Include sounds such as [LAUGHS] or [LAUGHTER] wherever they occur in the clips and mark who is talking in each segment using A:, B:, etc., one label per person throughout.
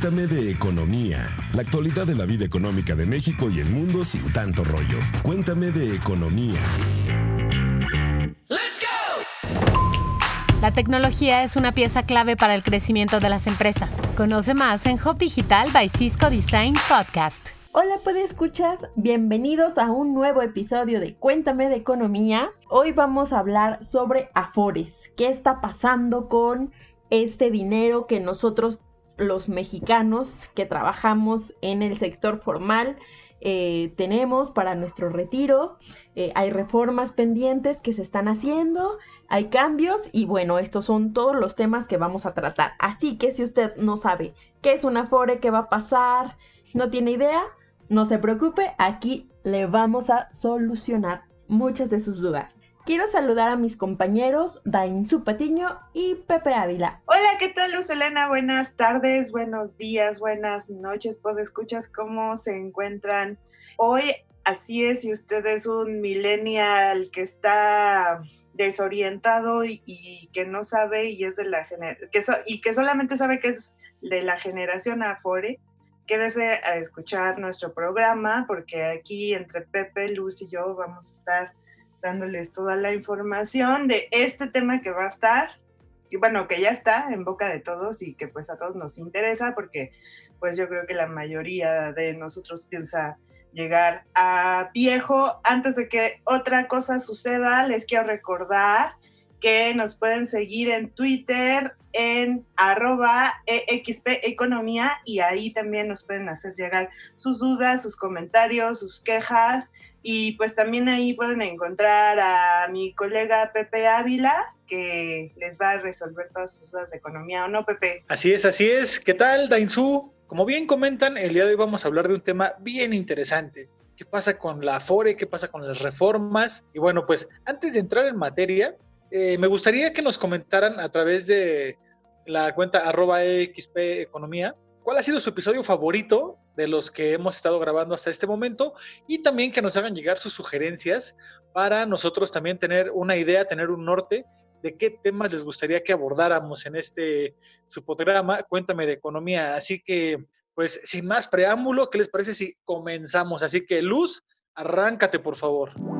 A: Cuéntame de economía, la actualidad de la vida económica de México y el mundo sin tanto rollo. Cuéntame de economía.
B: La tecnología es una pieza clave para el crecimiento de las empresas. Conoce más en Hub Digital by Cisco Design Podcast.
C: Hola, puede escuchar. Bienvenidos a un nuevo episodio de Cuéntame de Economía. Hoy vamos a hablar sobre Afores. ¿Qué está pasando con este dinero que nosotros los mexicanos que trabajamos en el sector formal eh, tenemos para nuestro retiro. Eh, hay reformas pendientes que se están haciendo, hay cambios y bueno, estos son todos los temas que vamos a tratar. Así que si usted no sabe qué es un Afore, qué va a pasar, no tiene idea, no se preocupe, aquí le vamos a solucionar muchas de sus dudas. Quiero saludar a mis compañeros Dainzu Patiño y Pepe Ávila.
D: Hola, ¿qué tal Luz Elena? Buenas tardes, buenos días, buenas noches, escuchas ¿cómo se encuentran? Hoy, así es, si usted es un millennial que está desorientado y, que no sabe y es de la que y que solamente sabe que es de la generación Afore, quédese a escuchar nuestro programa porque aquí entre Pepe, Luz y yo vamos a estar dándoles toda la información de este tema que va a estar, y bueno, que ya está en boca de todos y que pues a todos nos interesa porque pues yo creo que la mayoría de nosotros piensa llegar a viejo. Antes de que otra cosa suceda, les quiero recordar que nos pueden seguir en Twitter en arroba EXP Economía y ahí también nos pueden hacer llegar sus dudas, sus comentarios, sus quejas y pues también ahí pueden encontrar a mi colega Pepe Ávila que les va a resolver todas sus dudas de economía o no, Pepe.
E: Así es, así es. ¿Qué tal, Dainzú? Como bien comentan, el día de hoy vamos a hablar de un tema bien interesante. ¿Qué pasa con la Afore? ¿Qué pasa con las reformas? Y bueno, pues antes de entrar en materia, eh, me gustaría que nos comentaran a través de la cuenta arroba XP Economía cuál ha sido su episodio favorito de los que hemos estado grabando hasta este momento y también que nos hagan llegar sus sugerencias para nosotros también tener una idea, tener un norte de qué temas les gustaría que abordáramos en este su programa, Cuéntame de Economía. Así que, pues, sin más preámbulo, ¿qué les parece si comenzamos? Así que, Luz, arráncate, por favor.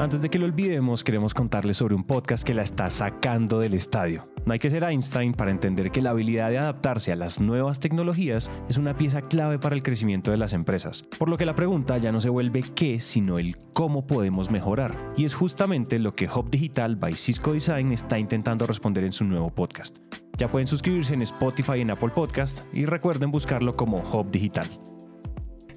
F: Antes de que lo olvidemos, queremos contarles sobre un podcast que la está sacando del estadio. No hay que ser Einstein para entender que la habilidad de adaptarse a las nuevas tecnologías es una pieza clave para el crecimiento de las empresas, por lo que la pregunta ya no se vuelve qué, sino el cómo podemos mejorar. Y es justamente lo que Hub Digital by Cisco Design está intentando responder en su nuevo podcast. Ya pueden suscribirse en Spotify y en Apple Podcast y recuerden buscarlo como Hub Digital.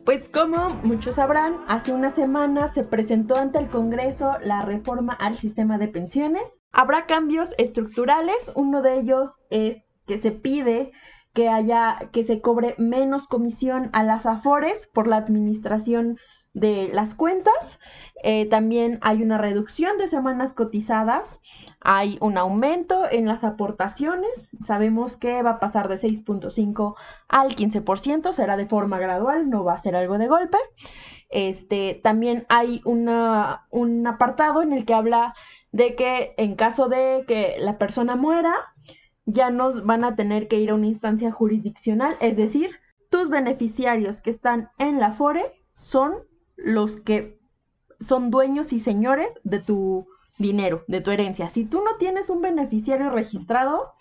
C: Pues como muchos sabrán, hace una semana se presentó ante el Congreso la reforma al sistema de pensiones. Habrá cambios estructurales, uno de ellos es que se pide que haya que se cobre menos comisión a las afores por la administración de las cuentas. Eh, también hay una reducción de semanas cotizadas, hay un aumento en las aportaciones. Sabemos que va a pasar de 6.5 al 15%, será de forma gradual, no va a ser algo de golpe. Este, también hay una, un apartado en el que habla de que en caso de que la persona muera, ya nos van a tener que ir a una instancia jurisdiccional, es decir, tus beneficiarios que están en la FORE son los que son dueños y señores de tu dinero, de tu herencia. Si tú no tienes un beneficiario registrado,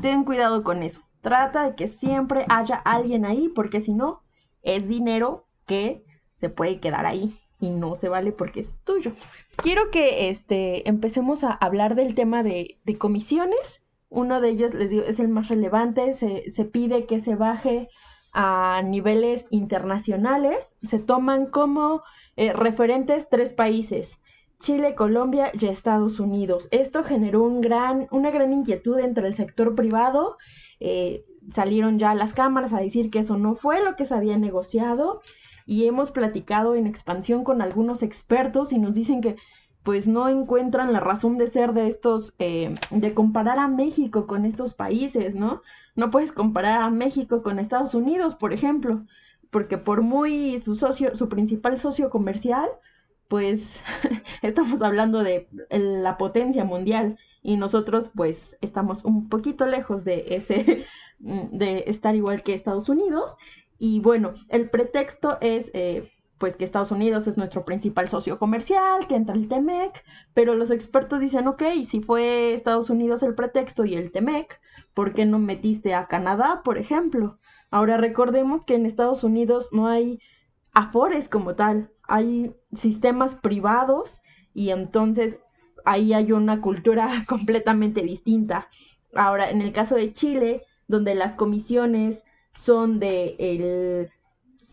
C: ten cuidado con eso. Trata de que siempre haya alguien ahí, porque si no, es dinero que se puede quedar ahí y no se vale porque es tuyo. Quiero que este, empecemos a hablar del tema de, comisiones. Uno de ellos, les digo, es el más relevante. Se, se pide que se baje a niveles internacionales. Se toman como eh, referentes tres países, Chile, Colombia y Estados Unidos. Esto generó un gran, una gran inquietud entre el sector privado. Eh, salieron ya las cámaras a decir que eso no fue lo que se había negociado y hemos platicado en expansión con algunos expertos y nos dicen que pues no encuentran la razón de ser de estos, eh, de comparar a México con estos países, ¿no? No puedes comparar a México con Estados Unidos, por ejemplo, porque por muy su socio, su principal socio comercial, pues [LAUGHS] estamos hablando de la potencia mundial y nosotros pues estamos un poquito lejos de ese, [LAUGHS] de estar igual que Estados Unidos. Y bueno, el pretexto es eh, pues que Estados Unidos es nuestro principal socio comercial, que entra el TEMEC, pero los expertos dicen, ok, si fue Estados Unidos el pretexto y el TEMEC, ¿por qué no metiste a Canadá, por ejemplo? Ahora recordemos que en Estados Unidos no hay afores como tal, hay sistemas privados y entonces ahí hay una cultura [LAUGHS] completamente distinta. Ahora, en el caso de Chile, donde las comisiones son de el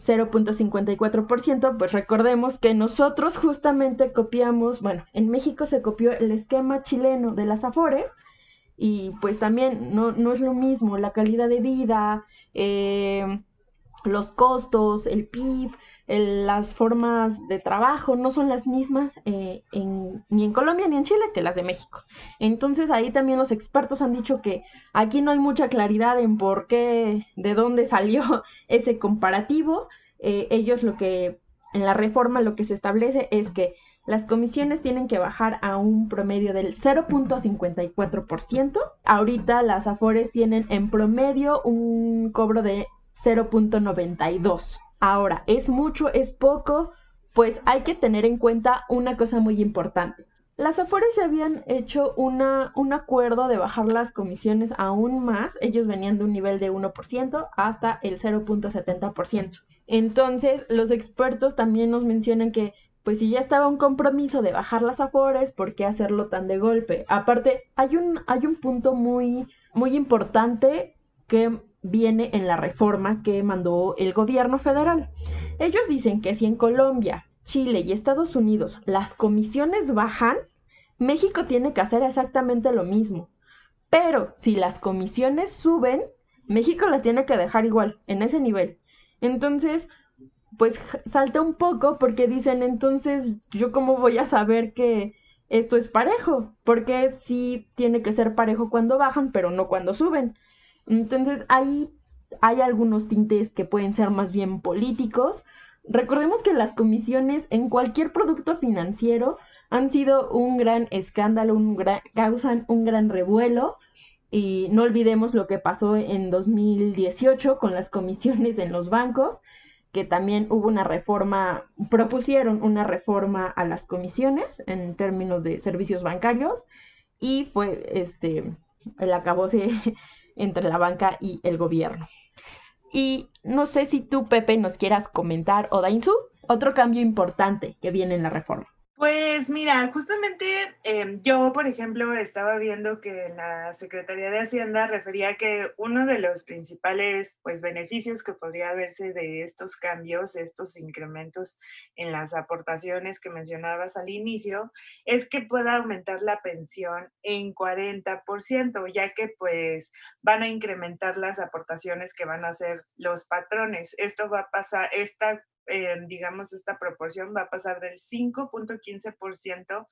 C: 0.54%, pues recordemos que nosotros justamente copiamos, bueno, en México se copió el esquema chileno de las Afores y pues también no, no es lo mismo la calidad de vida, eh, los costos, el PIB, las formas de trabajo no son las mismas eh, ni en Colombia ni en Chile que las de México. Entonces ahí también los expertos han dicho que aquí no hay mucha claridad en por qué, de dónde salió [LAUGHS] ese comparativo. Eh, ellos lo que, en la reforma lo que se establece es que las comisiones tienen que bajar a un promedio del 0.54%. Ahorita las Afores tienen en promedio un cobro de 0.92%. Ahora, ¿es mucho, es poco? Pues hay que tener en cuenta una cosa muy importante. Las Afores ya habían hecho una, un acuerdo de bajar las comisiones aún más. Ellos venían de un nivel de 1% hasta el 0.70%. Entonces, los expertos también nos mencionan que, pues si ya estaba un compromiso de bajar las Afores, ¿por qué hacerlo tan de golpe? Aparte, hay un, hay un punto muy, muy importante que viene en la reforma que mandó el gobierno federal. Ellos dicen que si en Colombia, Chile y Estados Unidos las comisiones bajan, México tiene que hacer exactamente lo mismo. Pero si las comisiones suben, México las tiene que dejar igual, en ese nivel. Entonces, pues salta un poco porque dicen, entonces, ¿yo cómo voy a saber que esto es parejo? Porque sí tiene que ser parejo cuando bajan, pero no cuando suben. Entonces ahí hay algunos tintes que pueden ser más bien políticos. Recordemos que las comisiones en cualquier producto financiero han sido un gran escándalo, un causan un gran revuelo. Y no olvidemos lo que pasó en 2018 con las comisiones en los bancos, que también hubo una reforma, propusieron una reforma a las comisiones en términos de servicios bancarios y fue este el acabose entre la banca y el gobierno. Y no sé si tú, Pepe, nos quieras comentar, o Dainzu, otro cambio importante que viene en la reforma.
D: Pues mira, justamente em, yo, por ejemplo, estaba viendo que la Secretaría de Hacienda refería que uno de los principales pues, beneficios que podría verse de estos cambios, estos incrementos en las aportaciones que mencionabas al inicio, es que pueda aumentar la pensión en 40%, ya que pues van a incrementar las aportaciones que van a hacer los patrones. Esto va a pasar, esta digamos, esta proporción va a pasar del 5.15%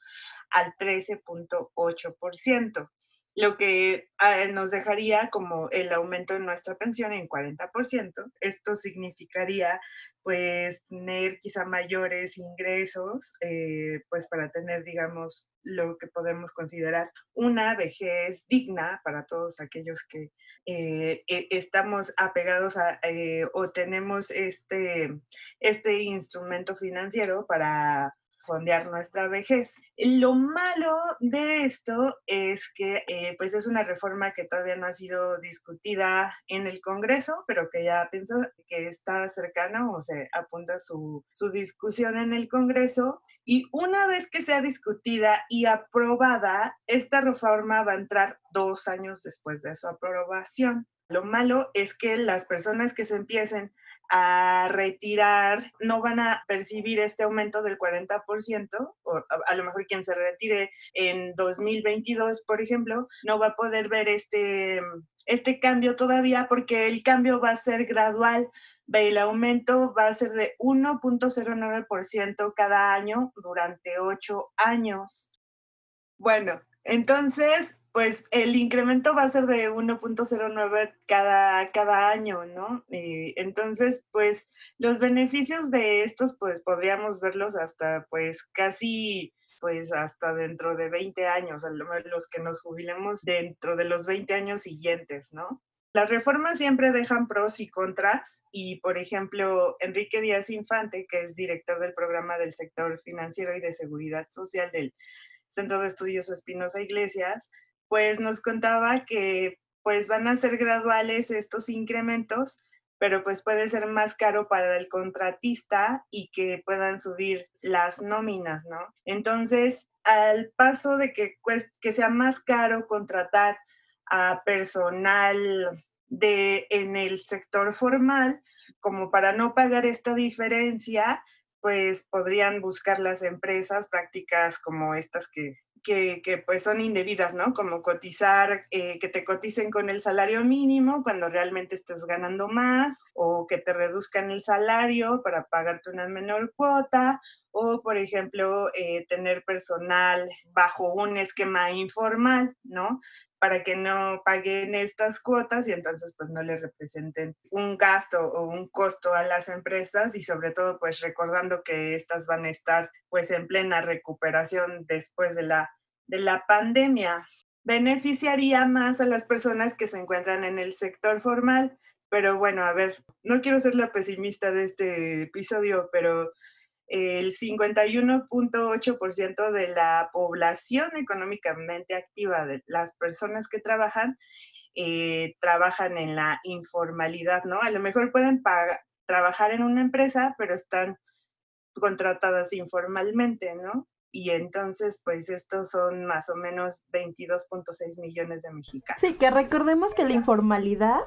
D: al 13.8% lo que ah, nos dejaría como el aumento de nuestra pensión en 40%. Esto significaría pues tener quizá mayores ingresos, eh, pues para tener, digamos, lo que podemos considerar una vejez digna para todos aquellos que eh, e, estamos apegados a eh, o tenemos este, este instrumento financiero para fondear nuestra vejez. Lo malo de esto es que eh, pues es una reforma que todavía no ha sido discutida en el Congreso, pero que ya pienso que está cercana o se apunta su, su discusión en el Congreso. Y una vez que sea discutida y aprobada, esta reforma va a entrar dos años después de su aprobación. Lo malo es que las personas que se empiecen a retirar no van a percibir este aumento del 40%, o a, lo mejor quien se retire en 2022, por ejemplo, no va a poder ver este, este cambio todavía porque el cambio va a ser gradual. El aumento va a ser de 1.09% cada año durante ocho años. Bueno, entonces pues el incremento va a ser de 1.09 cada, cada año, ¿no? Eh, entonces, pues los beneficios de estos, pues podríamos verlos hasta, pues casi, pues hasta dentro de 20 años, los que nos jubilemos dentro de los 20 años siguientes, ¿no? Las reformas siempre dejan pros y contras y, por ejemplo, Enrique Díaz Infante, que es director del programa del sector financiero y de seguridad social del Centro de Estudios Espinosa Iglesias, pues nos contaba que pues van a ser graduales estos incrementos, pero pues puede ser más caro para el contratista y que puedan subir las nóminas, ¿no? Entonces, al paso de que, que sea más caro contratar a personal de, en el sector formal, como para no pagar esta diferencia, pues podrían buscar las empresas prácticas como estas que que, pues son indebidas, ¿no? Como cotizar, eh, que te coticen con el salario mínimo cuando realmente estás ganando más, o que te reduzcan el salario para pagarte una menor cuota, o por ejemplo, eh, tener personal bajo un esquema informal, ¿no? Para que no paguen estas cuotas y entonces pues no le representen un gasto o un costo a las empresas y sobre todo pues recordando que estas van a estar pues en plena recuperación después de la de la pandemia. Beneficiaría más a las personas que se encuentran en el sector formal, pero bueno, a ver, no quiero ser la pesimista de este episodio, pero el 51.8% de la población económicamente activa de las personas que trabajan, eh, trabajan en la informalidad, ¿no? A lo mejor pueden trabajar en una empresa, pero están contratadas informalmente, ¿no? y entonces pues estos son más o menos 22.6 millones de mexicanos.
C: Sí, que recordemos que la informalidad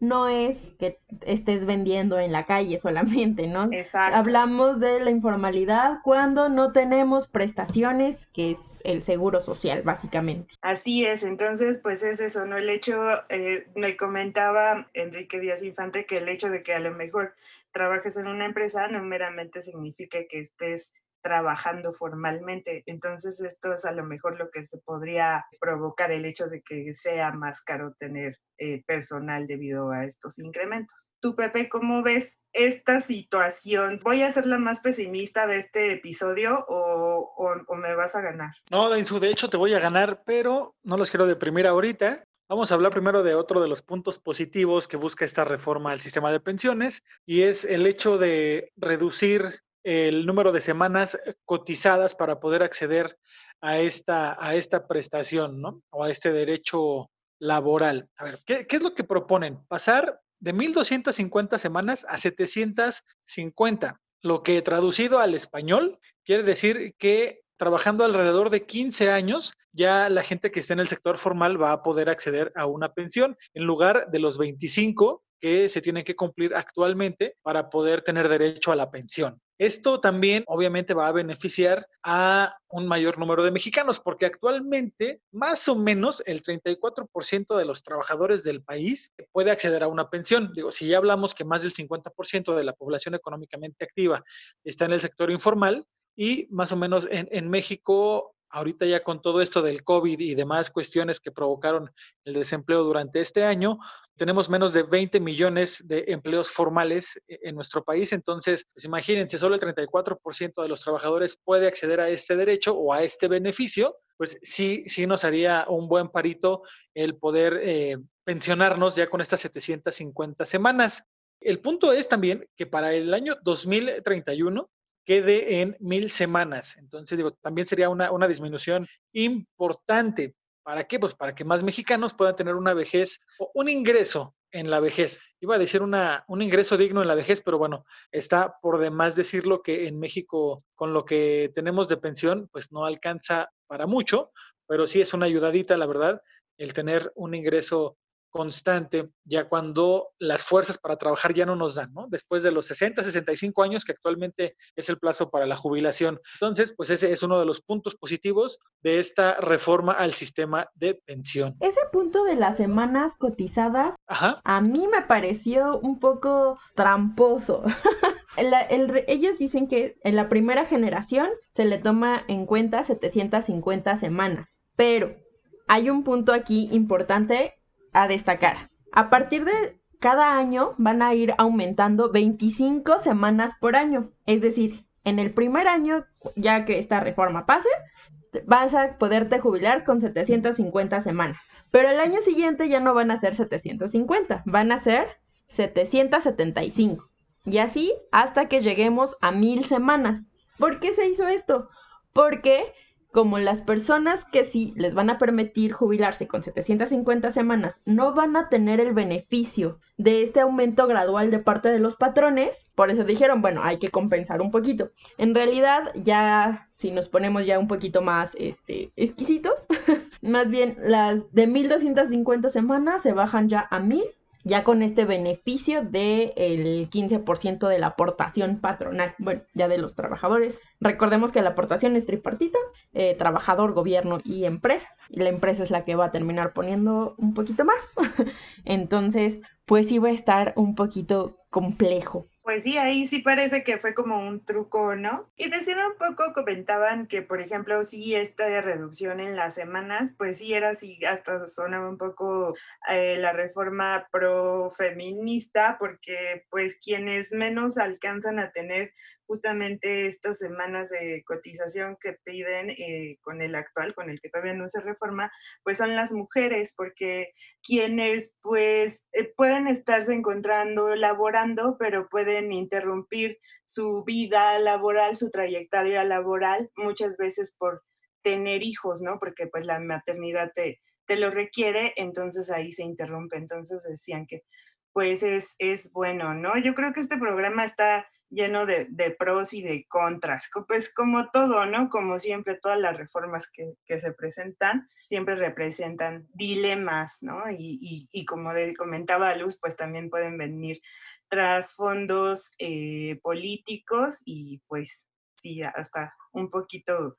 C: no es que estés vendiendo en la calle solamente, ¿no?
D: Exacto.
C: Hablamos de la informalidad cuando no tenemos prestaciones, que es el seguro social, básicamente.
D: Así es, entonces, pues es eso, ¿no? El hecho, eh, me comentaba Enrique Díaz Infante que el hecho de que a lo mejor trabajes en una empresa no meramente significa que estés trabajando formalmente. Entonces, esto es a lo mejor lo que se podría provocar el hecho de que sea más caro tener eh, personal debido a estos incrementos. Tú, Pepe, ¿cómo ves esta situación? ¿Voy a ser la más pesimista de este episodio o, me vas a ganar?
E: No, Dainzu, de hecho te voy a ganar, pero no los quiero deprimir ahorita. Vamos a hablar primero de otro de los puntos positivos que busca esta reforma al sistema de pensiones y es el hecho de reducir el número de semanas eh, cotizadas para poder acceder a esta, a esta prestación, ¿no? O a este derecho laboral. A ver, ¿qué, qué es lo que proponen? Pasar de 1.250 semanas a 750, lo que traducido al español quiere decir que trabajando alrededor de 15 años, ya la gente que esté en el sector formal va a poder acceder a una pensión en lugar de los 25 que se tienen que cumplir actualmente para poder tener derecho a la pensión. Esto también obviamente va a beneficiar a un mayor número de mexicanos, porque actualmente más o menos el 34% de los trabajadores del país puede acceder a una pensión. Digo, si ya hablamos que más del 50% de la población económicamente activa está en el sector informal y más o menos en, México ahorita ya con todo esto del COVID y demás cuestiones que provocaron el desempleo durante este año, tenemos menos de 20 millones de empleos formales e-, en nuestro país. Entonces, pues imagínense, solo el 34% de los trabajadores puede acceder a este derecho o a este beneficio, pues sí, sí nos haría un buen parito el poder eh, pensionarnos ya con estas 750 semanas. El punto es también que para el año 2031 quede en mil semanas. Entonces, digo, también sería una, una disminución importante. ¿Para qué? Pues para que más mexicanos puedan tener una vejez o un ingreso en la vejez. Iba a decir una, un ingreso digno en la vejez, pero bueno, está por demás decirlo que en México con lo que tenemos de pensión, pues no alcanza para mucho, pero sí es una ayudadita, la verdad, el tener un ingreso constante ya cuando las fuerzas para trabajar ya no nos dan, ¿no? Después de los 60, 65 años que actualmente es el plazo para la jubilación. Entonces, pues ese es uno de los puntos positivos de esta reforma al sistema de pensión.
C: Ese punto de las semanas cotizadas a mí me pareció un poco tramposo. [LAUGHS] ellos dicen que en la primera generación se le toma en cuenta 750 semanas, pero hay un punto aquí importante a destacar. A partir de cada año van a ir aumentando 25 semanas por año. Es decir, en el primer año, ya que esta reforma pase, vas a poderte jubilar con 750 semanas. Pero el año siguiente ya no van a ser 750, van a ser 775. Y así hasta que lleguemos a mil semanas. ¿Por qué se hizo esto? Porque como las personas que sí les van a permitir jubilarse con 750 semanas no van a tener el beneficio de este aumento gradual de parte de los patrones, por eso dijeron, bueno, hay que compensar un poquito. En realidad, ya si nos ponemos ya un poquito más este, exquisitos, [LAUGHS] más bien las de 1250 semanas se bajan ya a 1000 ya con este beneficio del 15% de la aportación patronal, bueno, ya de los trabajadores. Recordemos que la aportación es tripartita, eh, trabajador, gobierno y empresa. Y la empresa es la que va a terminar poniendo un poquito más. [LAUGHS] Entonces, pues sí va a estar un poquito complejo
D: pues sí, ahí sí parece que fue como un truco, ¿no? Y decían un poco, comentaban que, por ejemplo, sí, esta reducción en las semanas, pues sí era así, hasta sonaba un poco eh, la reforma pro-feminista, porque pues quienes menos alcanzan a tener justamente estas semanas de cotización que piden eh, con el actual, con el que todavía no se reforma, pues son las mujeres, porque quienes pues eh, pueden estarse encontrando laborando, pero pueden interrumpir su vida laboral, su trayectoria laboral, muchas veces por tener hijos, ¿no? Porque pues la maternidad te, te lo requiere, entonces ahí se interrumpe. Entonces decían que pues es, es bueno, ¿no? Yo creo que este programa está lleno de, pros y de contras, pues como todo, ¿no? Como siempre, todas las reformas que, se presentan siempre representan dilemas, ¿no? Y, como comentaba Luz, pues también pueden venir trasfondos eh, políticos y pues sí, hasta un poquito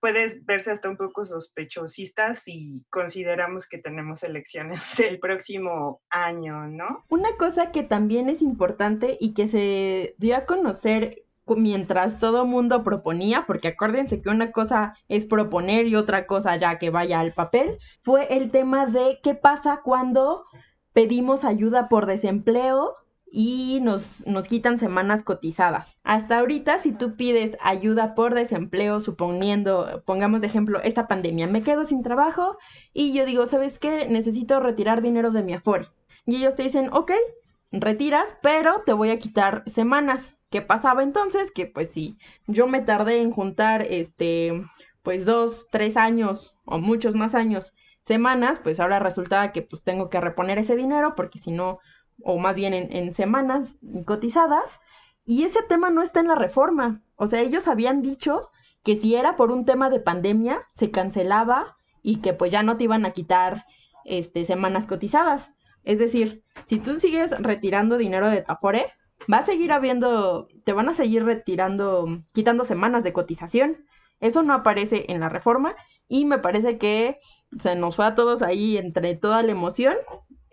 D: puedes verse hasta un poco sospechosista si consideramos que tenemos elecciones [LAUGHS] el próximo año, ¿no?
C: Una cosa que también es importante y que se dio a conocer mientras todo mundo proponía, porque acuérdense que una cosa es proponer y otra cosa ya que vaya al papel, fue el tema de qué pasa cuando pedimos ayuda por desempleo y nos, nos quitan semanas cotizadas. Hasta ahorita, si tú pides ayuda por desempleo, suponiendo, pongamos de ejemplo, esta pandemia, me quedo sin trabajo y yo digo, ¿sabes qué? Necesito retirar dinero de mi Afore. Y ellos te dicen, ok, retiras, pero te voy a quitar semanas. ¿Qué pasaba entonces? Que pues sí, yo me tardé en juntar, este, pues dos, tres años o muchos más años, semanas, pues ahora resulta que pues tengo que reponer ese dinero porque si no o más bien en, semanas cotizadas, y ese tema no está en la reforma. O sea, ellos habían dicho que si era por un tema de pandemia, se cancelaba y que pues ya no te iban a quitar este, semanas cotizadas. Es decir, si tú sigues retirando dinero de Tafore, va a seguir habiendo, te van a seguir retirando, quitando semanas de cotización. Eso no aparece en la reforma y me parece que se nos fue a todos ahí entre toda la emoción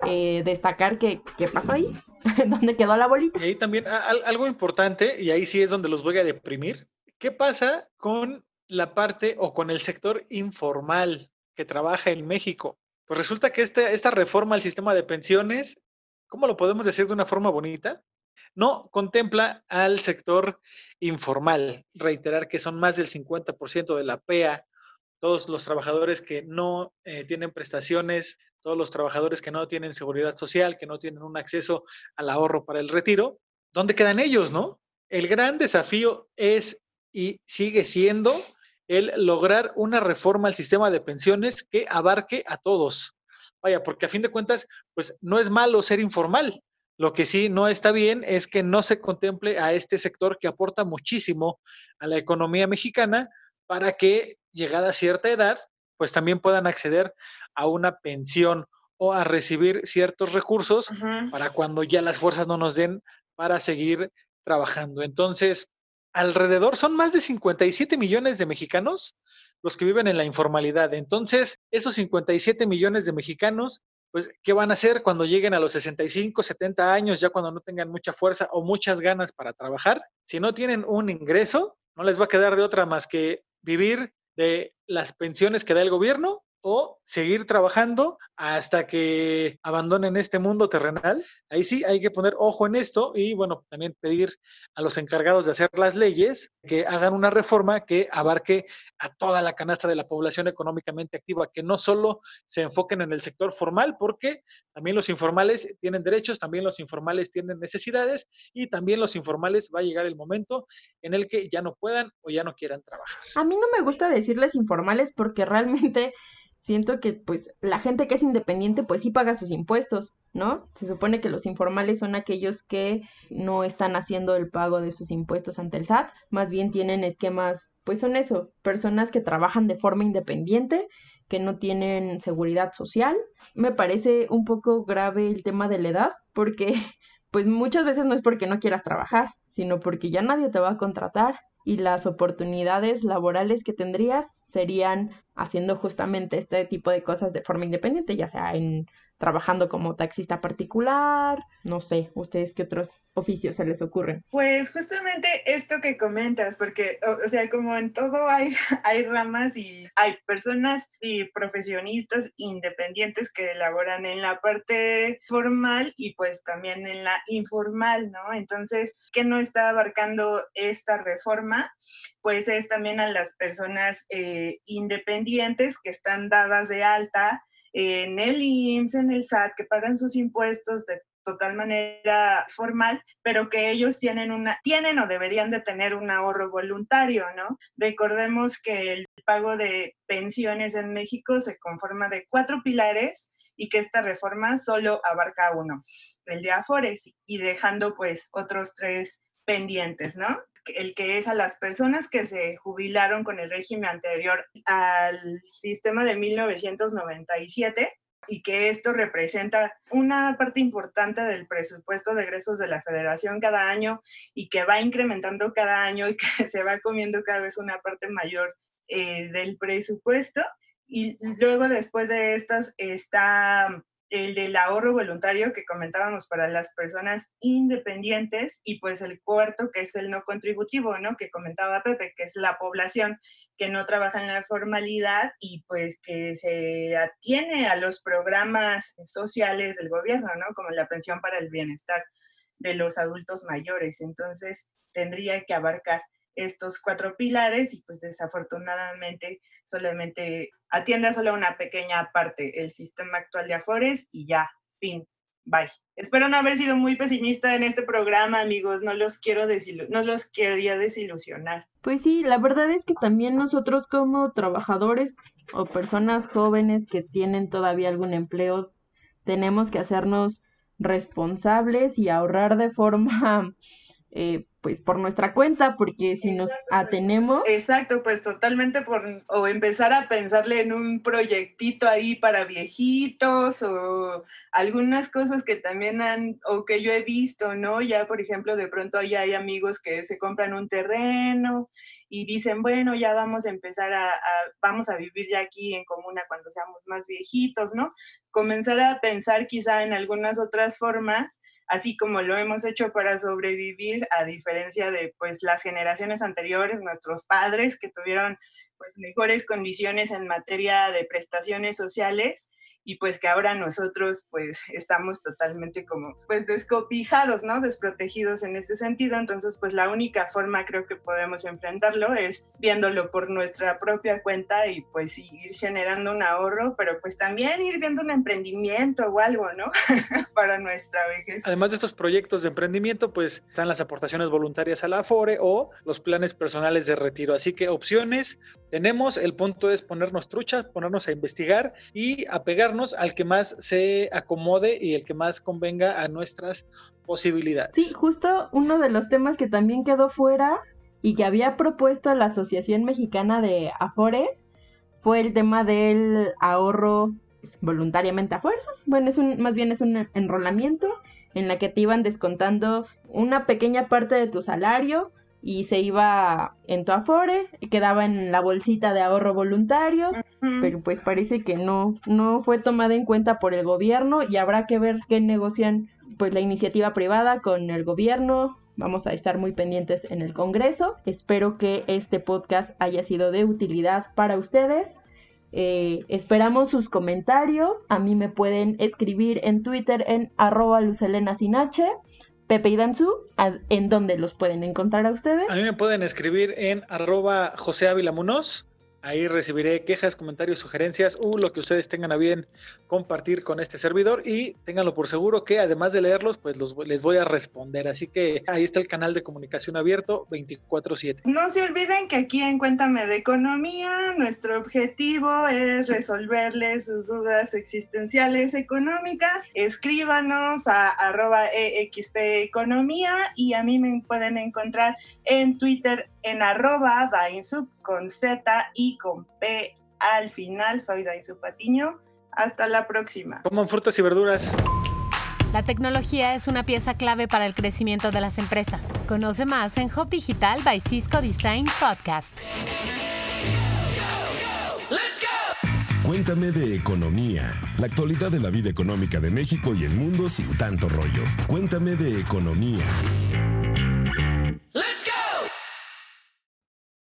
C: eh, destacar qué, pasó ahí, [LAUGHS] dónde quedó la bolita.
E: Y ahí también algo importante, y ahí sí es donde los voy a deprimir, ¿qué pasa con la parte o con el sector informal que trabaja en México? Pues resulta que este, esta reforma al sistema de pensiones, ¿cómo lo podemos decir de una forma bonita? No contempla al sector informal. Reiterar que son más del 50% de la PEA, todos los trabajadores que no eh, tienen prestaciones todos los trabajadores que no tienen seguridad social, que no tienen un acceso al ahorro para el retiro, ¿dónde quedan ellos, no? El gran desafío es y sigue siendo el lograr una reforma al sistema de pensiones que abarque a todos. Vaya, porque a fin de cuentas, pues no es malo ser informal. Lo que sí no está bien es que no se contemple a este sector que aporta muchísimo a la economía mexicana para que, llegada a cierta edad, pues también puedan acceder a una pensión o a recibir ciertos recursos para cuando ya las fuerzas no nos den para seguir trabajando. Entonces, alrededor son más de 57 millones de mexicanos los que viven en la informalidad. Entonces, esos 57 millones de mexicanos, pues, ¿qué van a hacer cuando lleguen a los 65, 70 años, ya cuando no tengan mucha fuerza o muchas ganas para trabajar? Si no tienen un ingreso, no les va a quedar de otra más que vivir de las pensiones que da el gobierno o seguir trabajando hasta que abandonen este mundo terrenal. Ahí sí hay que poner ojo en esto y bueno, también pedir a los encargados de hacer las leyes que hagan una reforma que abarque a toda la canasta de la población económicamente activa, que no solo se enfoquen en el sector formal, porque también los informales tienen derechos, también los informales tienen necesidades y también los informales va a llegar el momento en el que ya no puedan o ya no quieran trabajar.
C: A mí no me gusta decirles informales porque realmente siento que pues la gente que es independiente pues sí paga sus impuestos, ¿no? Se supone que los informales son aquellos que no están haciendo el pago de sus impuestos ante el SAT, más bien tienen esquemas, pues son eso, personas que trabajan de forma independiente, que no tienen seguridad social. Me parece un poco grave el tema de la edad, porque [LAUGHS] pues muchas veces no es porque no quieras trabajar, sino porque ya nadie te va a contratar y las oportunidades laborales que tendrías serían haciendo justamente este tipo de cosas de forma independiente, ya sea en trabajando como taxista particular, no sé, ustedes qué otros oficios se les ocurren.
D: Pues justamente esto que comentas, porque, o, sea, como en todo hay, [LAUGHS] hay ramas y hay personas y profesionistas independientes que elaboran en la parte formal y pues también en la informal, ¿no? Entonces, ¿qué no está abarcando esta reforma? Pues es también a las personas eh, independientes que están dadas de alta en el IMSS, en el SAT, que pagan sus impuestos de total manera formal, pero que ellos tienen una tienen o deberían de tener un ahorro voluntario, ¿no? Recordemos que el pago de pensiones en México se conforma de cuatro pilares y que esta reforma solo abarca uno, el de Afores y dejando pues otros tres pendientes, ¿no? El que es a las personas que se jubilaron con el régimen anterior al sistema de 1997 y que esto representa una parte importante del presupuesto de egresos de la federación cada año y que va incrementando cada año y [LAUGHS] que se va comiendo cada vez una parte mayor eh, del presupuesto. Y luego después de estas está el del ahorro voluntario que comentábamos para las personas independientes y pues el cuarto que es el no contributivo, ¿no? Que comentaba Pepe, que es la población que no trabaja en la formalidad y pues que se atiene a los programas sociales del gobierno, ¿no? Como la pensión para el bienestar de los adultos mayores. Entonces, tendría que abarcar estos cuatro pilares y pues desafortunadamente solamente atiende a solo una pequeña parte el sistema actual de Afores y ya, fin, bye. Espero no haber sido muy pesimista en este programa, amigos, no los quiero no los quería desilusionar.
C: Pues sí, la verdad es que también nosotros como trabajadores o personas jóvenes que tienen todavía algún empleo, tenemos que hacernos responsables y ahorrar de forma [LAUGHS] eh, pues por nuestra cuenta, porque si nos atenemos.
D: Exacto, pues totalmente por, o empezar a pensarle en un proyectito ahí para viejitos o algunas cosas que también han, o que yo he visto, ¿no? Ya, por ejemplo, de pronto ya hay amigos que se compran un terreno y dicen, bueno, ya vamos a empezar a, a, vamos a vivir ya aquí en comuna cuando seamos más viejitos, ¿no? Comenzar a pensar quizá en algunas otras formas así como lo hemos hecho para sobrevivir, a diferencia de pues las generaciones anteriores, nuestros padres que tuvieron pues mejores condiciones en materia de prestaciones sociales y pues que ahora nosotros pues estamos totalmente como pues descopijados, ¿no? Desprotegidos en ese sentido. Entonces pues la única forma creo que podemos enfrentarlo es viéndolo por nuestra propia cuenta y pues ir generando un ahorro, pero pues también ir viendo un emprendimiento o algo, ¿no? [LAUGHS] Para nuestra vejez.
E: Además de estos proyectos de emprendimiento pues están las aportaciones voluntarias a la AFORE o los planes personales de retiro. Así que opciones tenemos, el punto es ponernos truchas, ponernos a investigar y al que más se acomode y el que más convenga a nuestras posibilidades.
C: Sí, justo uno de los temas que también quedó fuera y que había propuesto la Asociación Mexicana de Afores fue el tema del ahorro voluntariamente a fuerzas. Bueno, es un, más bien es un enrolamiento en la que te iban descontando una pequeña parte de tu salario y se iba en tu afore, quedaba en la bolsita de ahorro voluntario, pero pues parece que no, no fue tomada en cuenta por el gobierno y habrá que ver qué negocian pues la iniciativa privada con el gobierno. Vamos a estar muy pendientes en el Congreso. Espero que este podcast haya sido de utilidad para ustedes Eh, esperamos sus comentarios. A mí me pueden escribir en Twitter en arroba lucelena sin H. Pepe y Danzu, ¿en dónde los pueden encontrar a ustedes?
E: A mí me pueden escribir en arroba José Ávila Ahí recibiré quejas, comentarios, sugerencias o lo que ustedes tengan a bien compartir con este servidor y ténganlo por seguro que además de leerlos, pues los, les voy a responder. Así que ahí está el canal de comunicación abierto 24/7.
D: No se olviden que aquí en Cuéntame de Economía nuestro objetivo es resolverles sus dudas existenciales económicas. Escríbanos a arroba EXP Economía y a mí me pueden encontrar en Twitter en arroba con Z y con P al final. Soy Dainsub Patiño. Hasta la próxima.
E: Coman frutas y verduras.
B: La tecnología es una pieza clave para el crecimiento de las empresas. Conoce más en Hub Digital by Cisco Design Podcast.
A: Cuéntame de economía, la actualidad de la vida económica de México y el mundo sin tanto rollo. Cuéntame de economía.